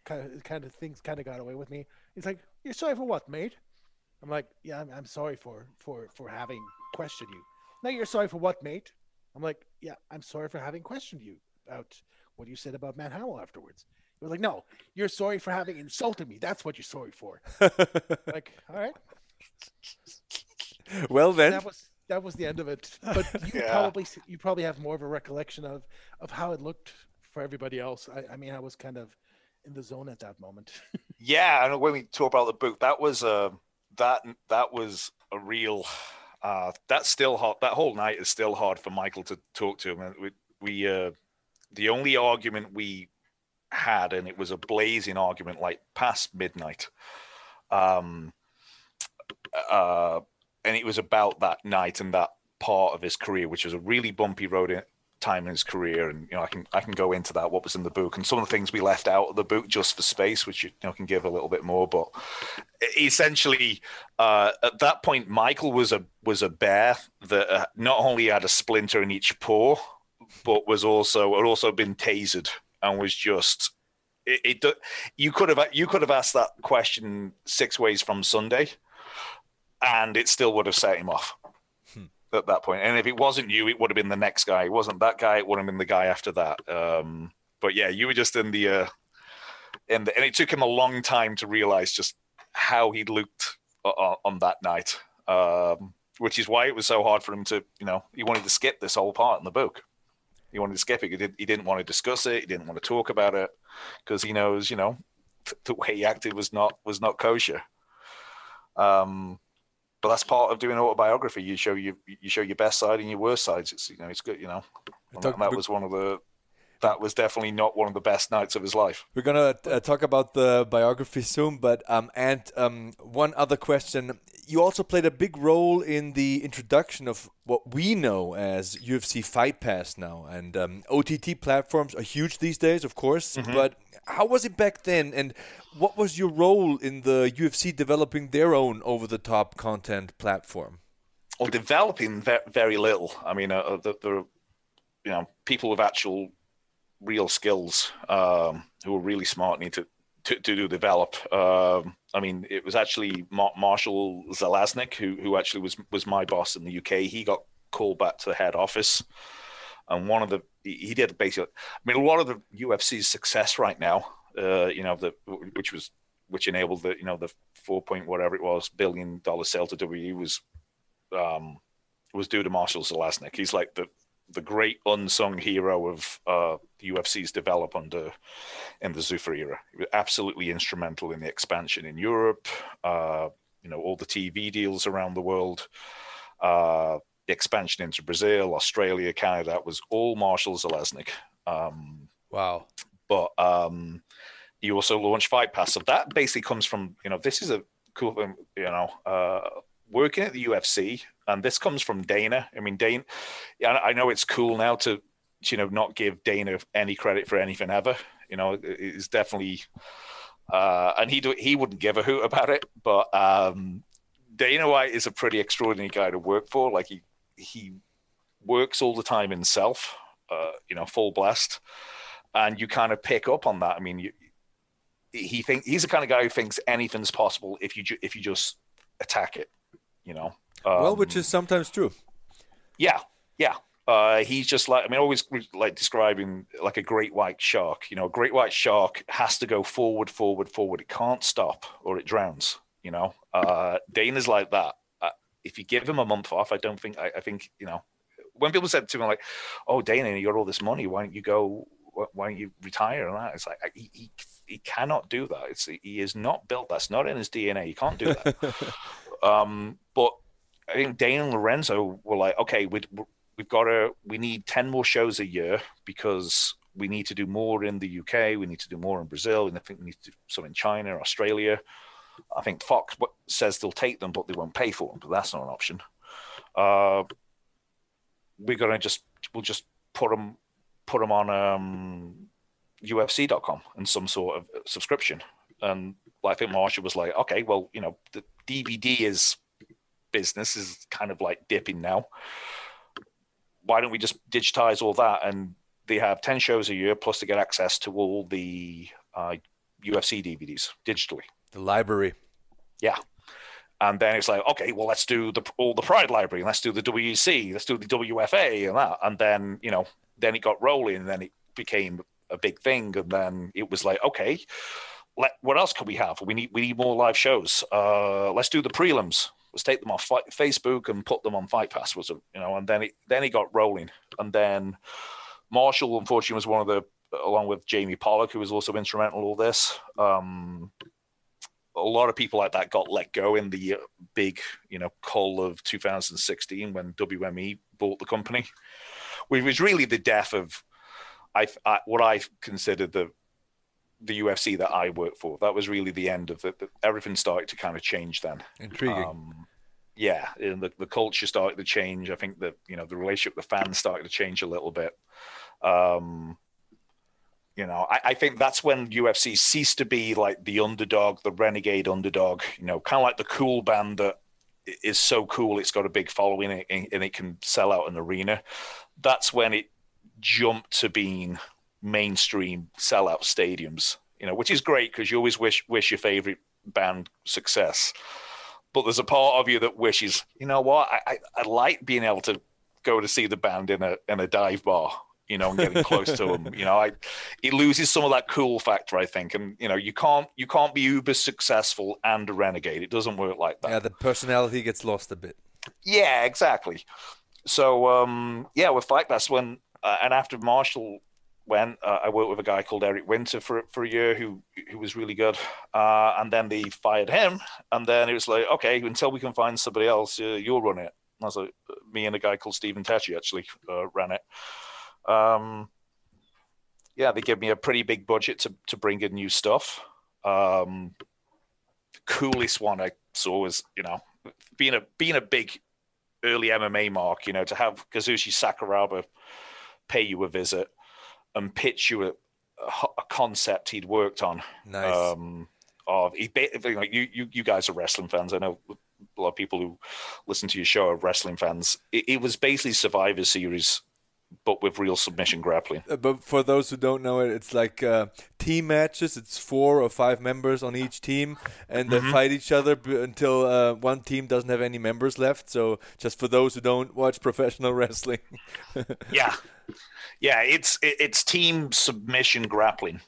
Kind of, kind of things kind of got away with me." He's like, "You're sorry for what, mate?" I'm like, "Yeah, I'm, I'm sorry for for for having questioned you." No, you're sorry for what, mate? I'm like, "Yeah, I'm sorry for having questioned you about what you said about Matt Hamill afterwards." He was like, "No, you're sorry for having insulted me. That's what you're sorry for." like, all right,
well then.
that was that was the end of it. But you
Yeah.
probably you probably have more of a recollection of of how it looked for everybody else. I, I mean, I was kind of in the zone at that moment.
Yeah, and when we talk about the book, that was uh, that that was a real. Uh, that's still hard. That whole night is still hard for Michael to talk to him. We, we uh, the only argument we had, and it was a blazing argument, like past midnight. Um, uh, and it was about that night and that part of his career, which was a really bumpy road time in his career. And you know, I can I can go into that what was in the book and some of the things we left out of the book just for space, which you know can give a little bit more. But essentially, uh, at that point, Michael was a was a bear that uh, not only had a splinter in each paw, but was also had also been tasered and was just. It, it you could have you could have asked that question six ways from Sunday, and it still would have set him off at that point. And if it wasn't you, it would have been the next guy. It wasn't that guy. It would have been the guy after that. Um, but yeah, you were just in the, uh, in the, and it took him a long time to realize just how he looked on, on that night. Um, which is why it was so hard for him to, you know, he wanted to skip this whole part in the book. He wanted to skip it. He, did, he didn't want to discuss it. He didn't want to talk about it because he knows, you know, th- the way he acted was not was not kosher. Um, but that's part of doing autobiography. You show you you show your best side and your worst sides. It's you know it's good. You know, and that, that was one of the that was definitely not one of the best nights of his life.
We're gonna uh, talk about the biography soon, but um, and um, one other question: you also played a big role in the introduction of what we know as UFC Fight Pass now, and um, OTT platforms are huge these days, of course. But how was it back then, and what was your role in the UFC developing their own over-the-top content platform?
Or developing very little. I mean, uh, the, the you know people with actual real skills um, who are really smart need to to, to do develop. Um, I mean, it was actually Mar- Marshall Zelaznik who who actually was was my boss in the UK. He got called back to the head office, and one of the he did basically. I mean, a lot of the UFC's success right now, uh, you know, the which was which enabled the you know the four point whatever it was billion dollar sale to WME was um, was due to Marshall Zelaznik. He's like the the great unsung hero of uh, UFC's develop under in the Zuffa era. He was absolutely instrumental in the expansion in Europe. Uh, you know, all the TV deals around the world, uh, the expansion into Brazil, Australia, Canada. Was all Marshall Zelaznik. Um,
Wow.
but um, you also launch Fight Pass. So that basically comes from you know this is a cool thing. You know, uh, working at the UFC, and this comes from Dana. I mean, Dana. Yeah, I know it's cool now to you know not give Dana any credit for anything ever. You know, it- it's definitely. Uh, and he do, he wouldn't give a hoot about it, but um, Dana White is a pretty extraordinary guy to work for. Like he he works all the time himself, uh, you know, full blast and you kind of pick up on that. I mean, you, he think he's the kind of guy who thinks anything's possible if you ju- if you just attack it, you know.
well,
Um,
which is sometimes true.
yeah, yeah. Uh, he's just like I mean, always like describing like a great white shark. You know, a great white shark has to go forward, forward, forward. It can't stop, or it drowns. You know, uh, Dana's like that. If you give him a month off, I don't think. I, I think you know, when people said to me like, "Oh, Dana, you got all this money. Why don't you go? Why don't you retire?" And that it's like I- he, he he cannot do that. It's he is not built. That's not in his DNA. He can't do that. um, but I think Dana and Lorenzo were like, okay, we, we've got to, we need 10 more shows a year because we need to do more in the UK. We need to do more in Brazil. And I think we need to do some in China, Australia. I think Fox says they'll take them, but they won't pay for them. But that's not an option. Uh, we're gonna just we'll just put them put them on um, UFC.com and some sort of subscription. And I think Marshall was like, okay, well, you know, the DVD is business is kind of like dipping now. Why don't we just digitize all that and they have 10 shows a year plus to get access to all the uh, UFC DVDs digitally.
The library.
Yeah. And then it's like, okay, well, let's do the all the Pride library, and let's do the WEC, let's do the WFA, and that. And then you know, then it got rolling, and then it became a big thing, and then it was like, okay, let what else can we have? We need we need more live shows. Uh, let's do the prelims. Let's take them off Facebook and put them on Fight Pass. Was you know, and then it then it got rolling, and then Marshall, unfortunately, was one of the along with Jamie Pollock, who was also instrumental in all this. Um, a lot of people like that got let go in the big, you know, call of 2016 when WME bought the company, which was really the death of I, I what I considered the the UFC that I worked for. That was really the end of it. Everything started to kind of change then.
Intriguing. Um,
yeah, and the, the culture started to change. I think that you know the relationship with the fans started to change a little bit. Um, you know, I, I, think that's when UFC ceased to be like the underdog, the renegade underdog. You know, kind of like the cool band that is so cool it's got a big following and, and it can sell out an arena. That's when it jumped to being mainstream sellout stadiums. You know, which is great because you always wish wish your favorite band success. But there's a part of you that wishes, you know what, I, I, I like being able to go to see the band in a in a dive bar you know, and getting close to them. You know, I it loses some of that cool factor, I think. And you know, you can't you can't be uber successful and a renegade. It doesn't work like that.
Yeah, the personality gets lost a bit.
Yeah, exactly. So um, yeah, with Fight Pass when uh, and after Marshall went, uh, I worked with a guy called Eric Winter for for a year who who was really good. Uh, and then they fired him, and then it was like, okay, until we can find somebody else, uh, you'll run it. And I was like, me and a guy called Stephen Tecci actually uh, ran it. Um, yeah, they give me a pretty big budget to, to bring in new stuff. Um, the coolest one I saw was, you know, being a being a big early MMA mark, you know, to have Kazushi Sakuraba pay you a visit and pitch you a, a concept he'd worked on.
Nice. Um,
of he, like you, you, you guys are wrestling fans. I know a lot of people who listen to your show are wrestling fans. It, it was basically Survivor Series but with real submission grappling.
Uh, but for those who don't know it, it's like uh, team matches. It's four or five members on each team, and they mm-hmm. fight each other b- until uh, one team doesn't have any members left. So, just for those who don't watch professional wrestling.
yeah, yeah, it's it's team submission grappling.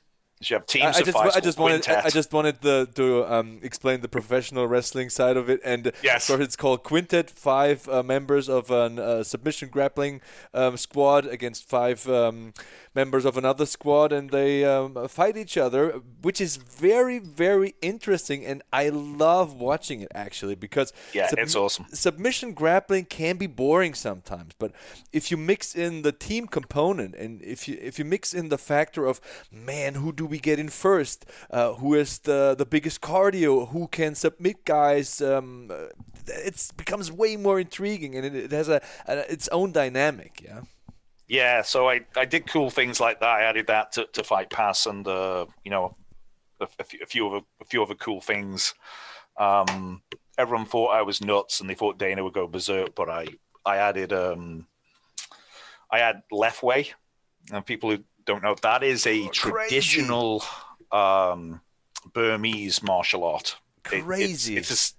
You have teams. I,
I just, I just wanted, I, I just wanted the, to um, explain the professional wrestling side of it, and
yes,
so it's called Quintet. Five uh, members of a uh, submission grappling um, squad against five um, members of another squad, and they um, fight each other, which is very, very interesting, and I love watching it actually because
yeah, sub- it's awesome.
Submission grappling can be boring sometimes, but if you mix in the team component, and if you if you mix in the factor of man, who do we get in first? Uh, who is the the biggest cardio? Who can submit guys? Um, it becomes way more intriguing, and it, it has a, a its own dynamic. Yeah.
Yeah, so I, I did cool things like that. I added that to, to Fight Pass, and uh, you know, a, a, few, a few of a few other cool things. Um, everyone thought I was nuts, and they thought Dana would go berserk, but I I added um, I add Lethwei, and people who don't know that is a oh, traditional um, Burmese martial art.
Crazy.
It, it's, it's a,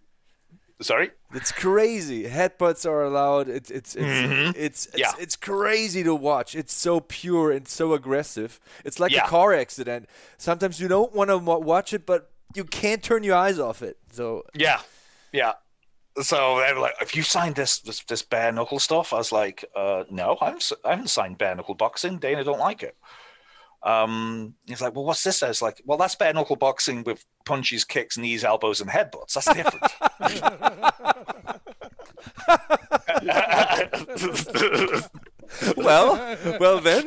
Sorry,
it's crazy. Headbutts are allowed. It's it's it's mm-hmm. it's, it's,
yeah.
it's, crazy to watch. It's so pure and so aggressive. It's like yeah. a car accident. Sometimes you don't want to watch it, but you can't turn your eyes off it. So
yeah, yeah. So they were like, "Have you signed this this, this bare knuckle stuff?" I was like, uh, "No, I haven't, I haven't signed bare knuckle boxing. Dana don't like it." Um, he's like, well, what's this? I was like, well, that's bare knuckle boxing with punches, kicks, knees, elbows, and headbutts. That's different.
well, well then.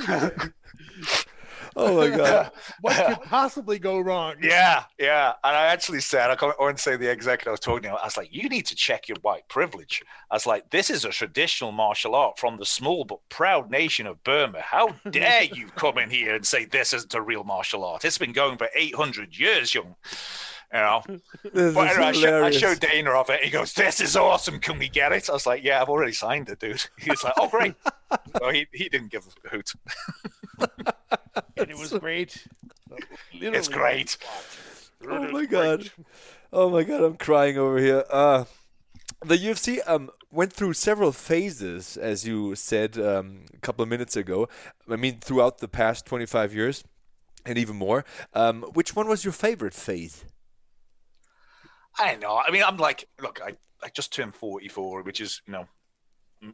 Oh my god.
What could possibly go wrong?
Yeah, yeah. And I actually said, I can't I won't say the executive I was talking to. I was like, you need to check your white privilege. I was like, this is a traditional martial art from the small but proud nation of Burma. How dare you come in here and say this isn't a real martial art? It's been going for 800 years, young. You know,
This
but
is
anyway, I, show, I showed Dana of it. He goes, "This is awesome. Can we get it?" I was like, "Yeah, I've already signed it, dude." He was like, "Oh, great." so he, he didn't give a hoot.
And it was great. Literally
It's great.
Oh my god. Oh my god, I'm crying over here. Uh the UFC um went through several phases, as you said um, a couple of minutes ago. I mean, throughout the past 25 years, and even more. Um, which one was your favorite phase?
I don't know. I mean, I'm like, look, I, I just turned 44, which is, you know,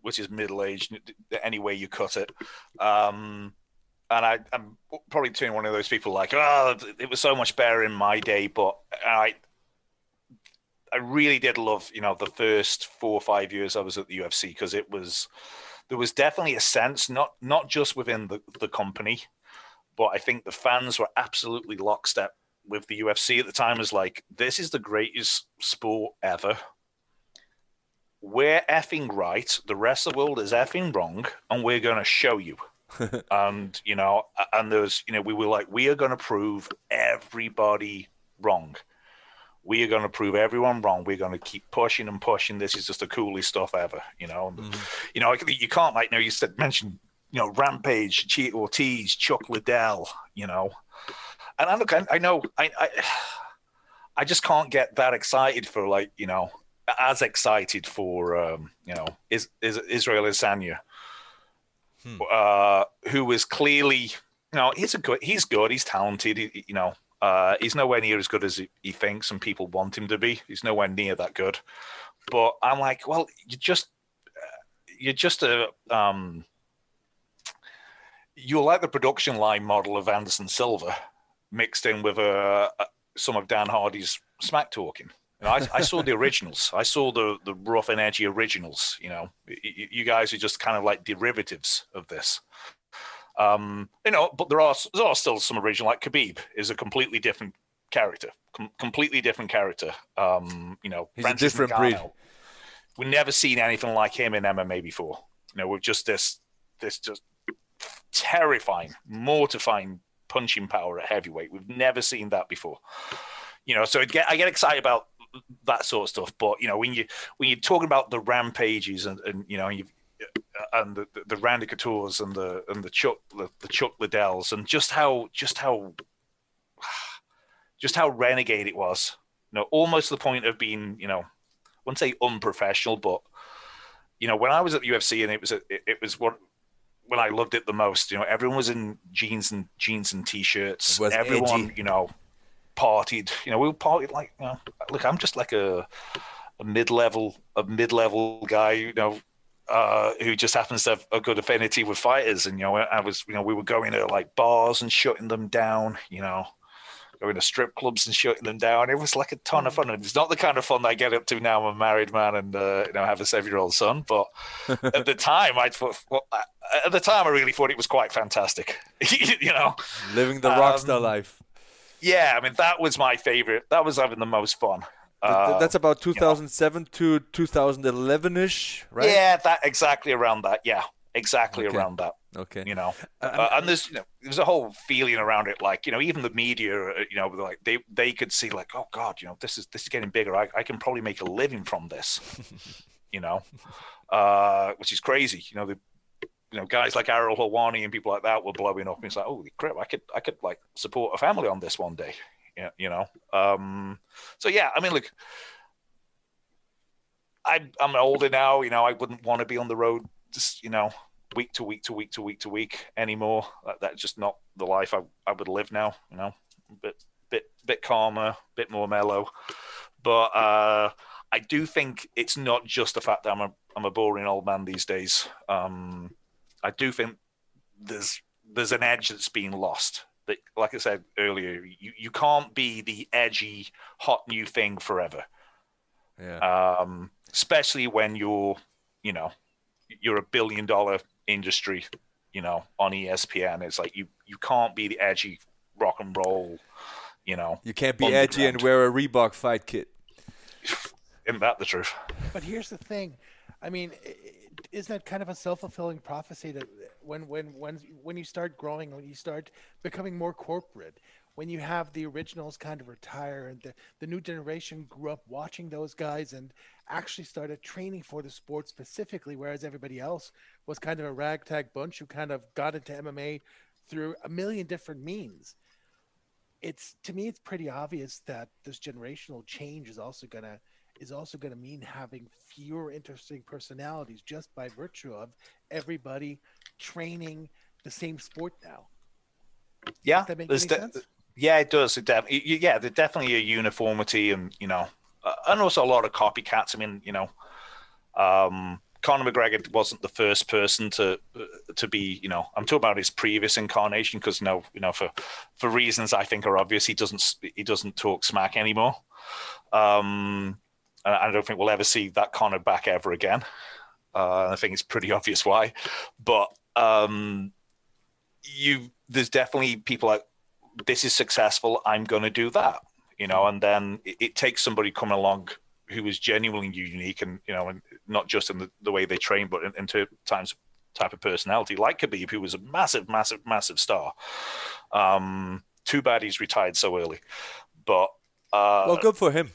which is middle aged any way you cut it. Um, and I, I'm probably turning one of those people like, oh, it was so much better in my day. But I, I really did love, you know, the first four or five years I was at the UFC because it was, there was definitely a sense, not not just within the, the company, but I think the fans were absolutely lockstep with the UFC at the time was like, this is the greatest sport ever. We're effing right. The rest of the world is effing wrong, and we're going to show you. and you know, and there's, you know, we were like, we are going to prove everybody wrong. We are going to prove everyone wrong. We're going to keep pushing and pushing. This is just the coolest stuff ever. You know, And, you know, you can't like, you know, you said mention, you know, Rampage, Tito Ortiz, Chuck Liddell. You know, and I look, I, I know, I, I, I just can't get that excited for like, you know, as excited for, um, you know, is, is Israel Adesanya, uh, who is clearly, you know, he's a good, he's good, he's talented, he, you know, uh, he's nowhere near as good as he, he thinks and people want him to be. He's nowhere near that good. But I'm like, well, you just, uh, you're just a, um, you're like the production line model of Anderson Silva mixed in with uh, uh, some of Dan Hardy's smack talking. You know, I, I saw the originals. I saw the the rough and edgy originals. You know, Y- y- you guys are just kind of like derivatives of this. Um, you know, but there are there are still some original. Like Khabib is a completely different character, com- completely different character. Um, you know,
He's a different breed.
We've never seen anything like him in MMA before. You know, with just this this just terrifying, mortifying punching power at heavyweight. We've never seen that before. You know, so I get, I get excited about that sort of stuff. But you know, when you when you're talking about the rampages and, and you know you and the, uh, the, the Randy Couture's and the and the Chuck the, the Chuck Liddells and just how just how just how renegade it was. You know, almost to the point of being you know, I wouldn't say unprofessional, but you know, when I was at the UFC and it was a, it, it was what when I loved it the most. You know, everyone was in jeans and jeans and t-shirts. Everyone,
edgy.
you know, partied. You know, we partied like, you know, look, I'm just like a a mid-level a mid-level guy. You know. Uh, who just happens to have a good affinity with fighters, and you know, I was, you know, we were going to like bars and shutting them down, you know, going to strip clubs and shutting them down. It was like a ton of fun, and it's not the kind of fun I get up to now. I'm a married man and uh, you know have a seven-year-old son, but at the time, I thought, well, at the time, I really thought it was quite fantastic. you know,
Living the
Um,
rockstar life.
Yeah. I mean, that was my favorite. That was having the most fun. Uh,
That's about 2007 to 2011ish, right?
Yeah, that exactly around that. Yeah, exactly
Okay.
around that.
Okay.
You know,
Uh,
uh, and there's you know there's a whole feeling around it, like you know even the media, uh, you know, like they they could see like oh god, you know this is this is getting bigger. I, I can probably make a living from this, you know, uh, which is crazy. You know the you know guys like Ariel Helwani and people like that were blowing up. And it's like holy crap, I could I could like support a family on this one day. You know. Um, so yeah, I mean, look, I, I'm older now. You know, I wouldn't want to be on the road, just you know, week to week to week to week to week anymore. That, that's just not the life I, I would live now. You know, a bit bit bit calmer, bit more mellow. But uh, I do think it's not just the fact that I'm a I'm a boring old man these days. Um, I do think there's there's an edge that's being lost. That, like I said earlier, you, you can't be the edgy, hot new thing forever
Yeah.
um, especially when you're, you know, you're a billion dollar industry you know, on E ESPN. It's like you you can't be the edgy rock and roll, you know.
You can't be edgy and wear a Reebok fight kit.
Isn't that the truth?
But here's the thing. I mean, isn't that kind of a self-fulfilling prophecy that when when when when you start growing, when you start becoming more corporate, when you have the originals kind of retire and the, the new generation grew up watching those guys and actually started training for the sport specifically, whereas everybody else was kind of a ragtag bunch who kind of got into MMA through a million different means. It's to me, it's pretty obvious that this generational change is also gonna is also going to mean having fewer interesting personalities just by virtue of everybody training the same sport now.
Yeah,
Does that make any
de-
sense?
yeah, it does. It def- yeah, there's definitely a uniformity, and you know, uh, and also a lot of copycats. I mean, you know, um, Conor McGregor wasn't the first person to uh, to be. You know, I'm talking about his previous incarnation because you know, you know, for for reasons I think are obvious, he doesn't he doesn't talk smack anymore. Um, and I don't think we'll ever see that Conor back ever again. Uh, I think it's pretty obvious why, but um, you there's definitely people like this is successful i'm going to do that you know and then it, it takes somebody coming along who is genuinely unique and you know and not just in the, the way they train but in, in times type of personality like Khabib who was a massive massive massive star um too bad he's retired so early but uh
Well, good for him.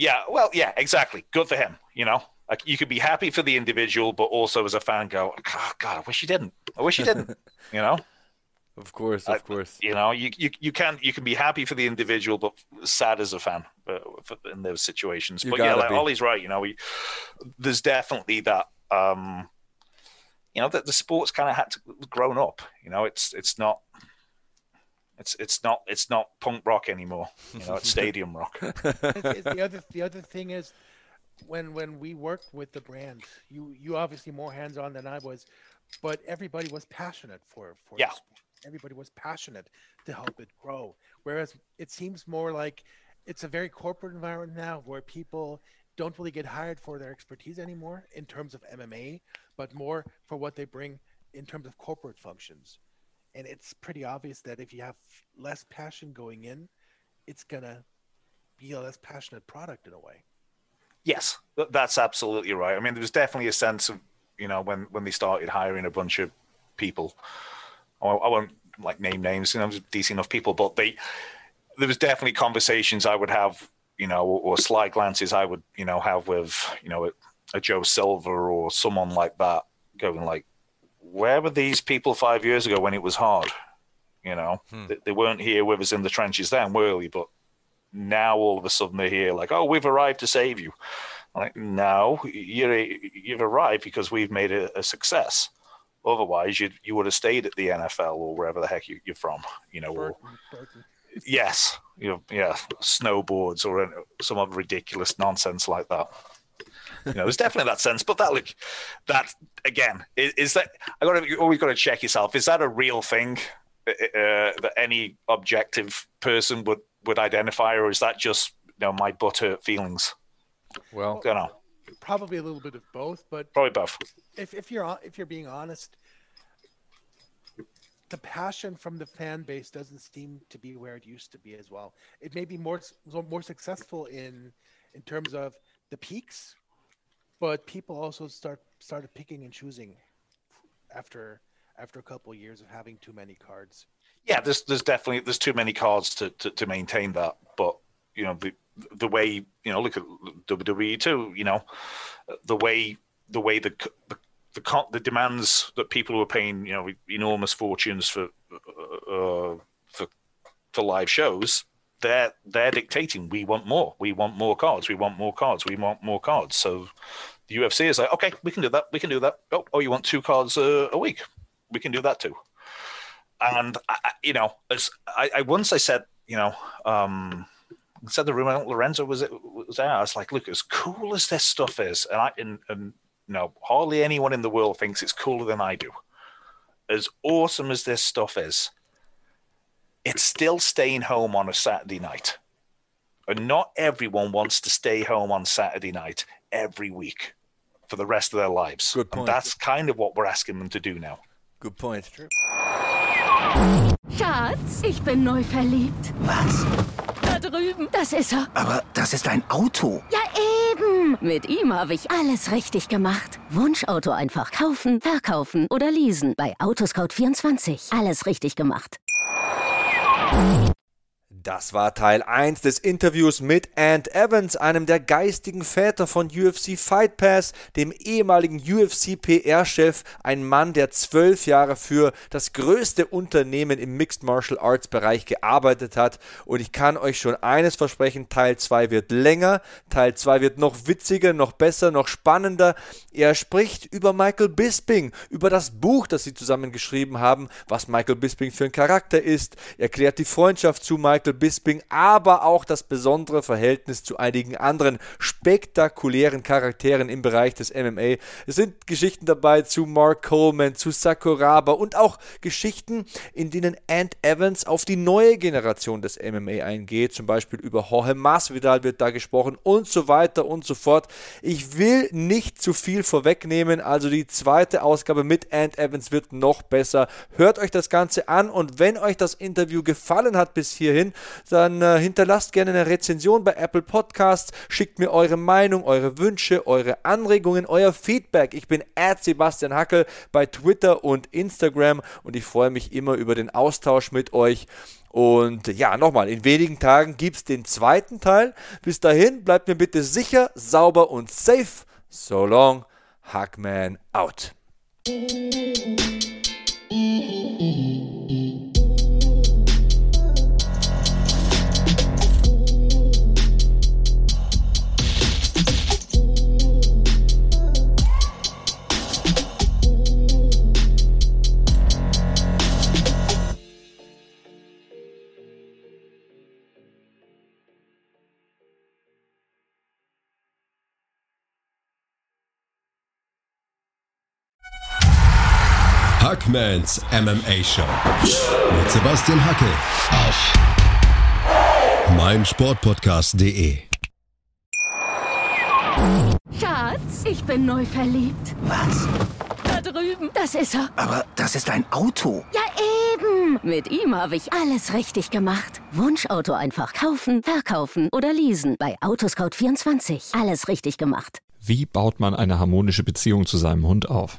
Yeah, well, yeah, exactly. Good for him. You know, like you could be happy for the individual, but also as a fan, go, oh, God, I wish he didn't. I wish he didn't. you know,
Of course, of course.
you know, you you you can you can be happy for the individual, but sad as a fan but for, in those situations.
You
but yeah, like
be.
Ollie's right. You know, we, there's definitely that. um You know that the sport's kind of had to grown up. You know, it's it's not. It's, it's not it's not punk rock anymore, you know. It's stadium rock.
It's- it's the other the other thing is when when we worked with the brand, you you obviously more hands on than I was, but everybody was passionate for for
Yeah.
everybody was passionate to help it grow. Whereas it seems more like it's a very corporate environment now where people don't really get hired for their expertise anymore in terms of MMA, but more for what they bring in terms of corporate functions. And it's pretty obvious that if you have less passion going in, it's gonna be a less passionate product in a way.
Yes, that's absolutely right. I mean, there was definitely a sense of, you know, when when they started hiring a bunch of people. I won't, I won't like name names, you know, decent enough people, but they there was definitely conversations I would have, you know, or, or sly glances I would, you know, have with, you know, a, a Joe Silva or someone like that, going like, where were these people five years ago when it was hard? You know, hmm. they, they weren't here with us in the trenches then, were they? But now all of a sudden they're here like, oh, we've arrived to save you. I'm like, no, you're, you've arrived because we've made it a success. Otherwise, you you would have stayed at the NFL or wherever the heck you, you're from, you know. Or,
Burton, Burton.
yes, you know, yeah, snowboards or some other ridiculous nonsense like that. You know, there's definitely that sense, but that look, that again is, is that I got to you always got to check yourself. Is that a real thing uh, uh, that any objective person would would identify, or is that just you know my butthurt feelings?
Well,
don't know.
Probably a little bit of both, but
Probably both.
if, if you're if you're being honest, the passion from the fan base doesn't seem to be where it used to be as well. It may be more more successful in in terms of the peaks, but people also start started picking and choosing after after a couple of years of having too many cards.
yeah, there's there's definitely there's too many cards to, to, to maintain that. But you know the the way you know look at WWE too. You know the way the way the the the, the demands that people who are paying you know enormous fortunes for uh, for for live shows. They're they're dictating. We want more. We want more cards. We want more cards. We want more cards. So the UFC is like, okay, we can do that. We can do that. Oh, oh, you want two cards uh, a week? We can do that too and I, you know, as I, I once I said, you know, um, said the think Lorenzo was it was there. I was like, look, as cool as this stuff is, and I and, and you know, hardly anyone in the world thinks it's cooler than I do. As awesome as this stuff is, it's still staying home on a Saturday night, and not everyone wants to stay home on Saturday night every week for the rest of their lives.
Good
And
point.
that's kind of what we're asking them to do now.
Good point.
Schatz, ich bin neu verliebt.
Was?
Da drüben. Das ist er.
Aber das ist ein Auto.
Ja, eben. Mit ihm habe ich alles richtig gemacht. Wunschauto einfach kaufen, verkaufen oder leasen. Bei Autoscout24. Alles richtig gemacht.
Das war Teil 1 des Interviews mit Ant Evans, einem der geistigen Väter von UFC Fight Pass, dem ehemaligen UFC PR-Chef, ein Mann, der zwölf Jahre für das größte Unternehmen im Mixed Martial Arts Bereich gearbeitet hat. Und ich kann euch schon eines versprechen, Teil 2 wird länger, Teil 2 wird noch witziger, noch besser, noch spannender. Er spricht über Michael Bisping, über das Buch, das sie zusammen geschrieben haben, was Michael Bisping für ein Charakter ist, erklärt die Freundschaft zu Michael Bisping, aber auch das besondere Verhältnis zu einigen anderen spektakulären Charakteren im Bereich des MMA. Es sind Geschichten dabei zu Mark Coleman, zu Sakuraba und auch Geschichten, in denen Ant Evans auf die neue Generation des MMA eingeht, zum Beispiel über Jorge Masvidal wird da gesprochen und so weiter und so fort. Ich will nicht zu viel vorwegnehmen, also die zweite Ausgabe mit Ant Evans wird noch besser. Hört euch das Ganze an und wenn euch das Interview gefallen hat bis hierhin, dann äh, hinterlasst gerne eine Rezension bei Apple Podcasts, schickt mir eure Meinung, eure Wünsche, eure Anregungen, euer Feedback. Ich bin Sebastian Hackel bei Twitter und Instagram und ich freue mich immer über den Austausch mit euch. Und ja, nochmal, in wenigen Tagen gibt es den zweiten Teil. Bis dahin, bleibt mir bitte sicher, sauber und safe. So long, Hackman out.
Hackmans MMA Show mit Sebastian Hacke auf meinsportpodcast.de.
Schatz, ich bin neu verliebt.
Was?
Da drüben. Das ist er.
Aber das ist ein Auto.
Ja, eben. Mit ihm habe ich alles richtig gemacht. Wunschauto einfach kaufen, verkaufen oder leasen. Bei Autoscout24. Alles richtig gemacht.
Wie baut man eine harmonische Beziehung zu seinem Hund auf?